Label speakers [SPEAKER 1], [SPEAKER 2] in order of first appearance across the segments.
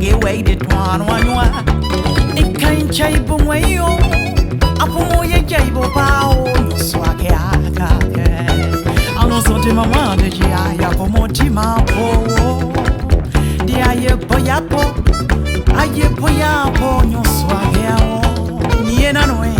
[SPEAKER 1] gi wei di tuan wa nua i kain chai bu ngwei o apu mo ye chai bu pa o no so a ke a ka ke ano so ti mama de ji a ya po mo ti ma po o di a ye po ya po a ye po ya po no so a ke a o ni e na no e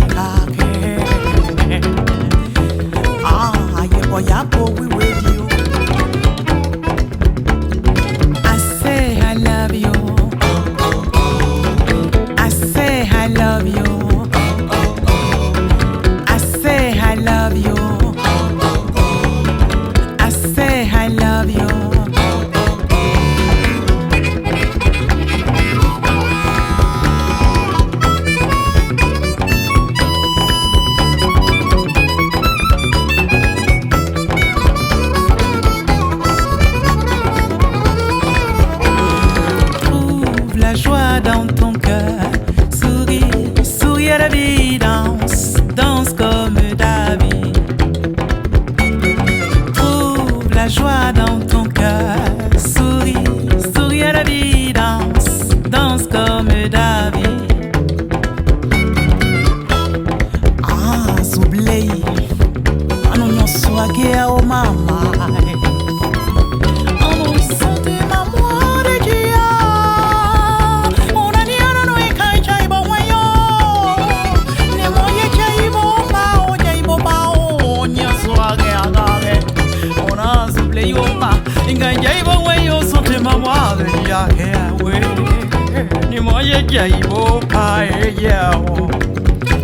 [SPEAKER 1] ရိဘဝေယောစွန်တင်မမွားတယ်ရခဲဝေနိမောရဲ့ကြိုင်ဘောဖာရဲ့ရော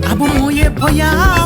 [SPEAKER 1] အဘမောရဲ့ဖယား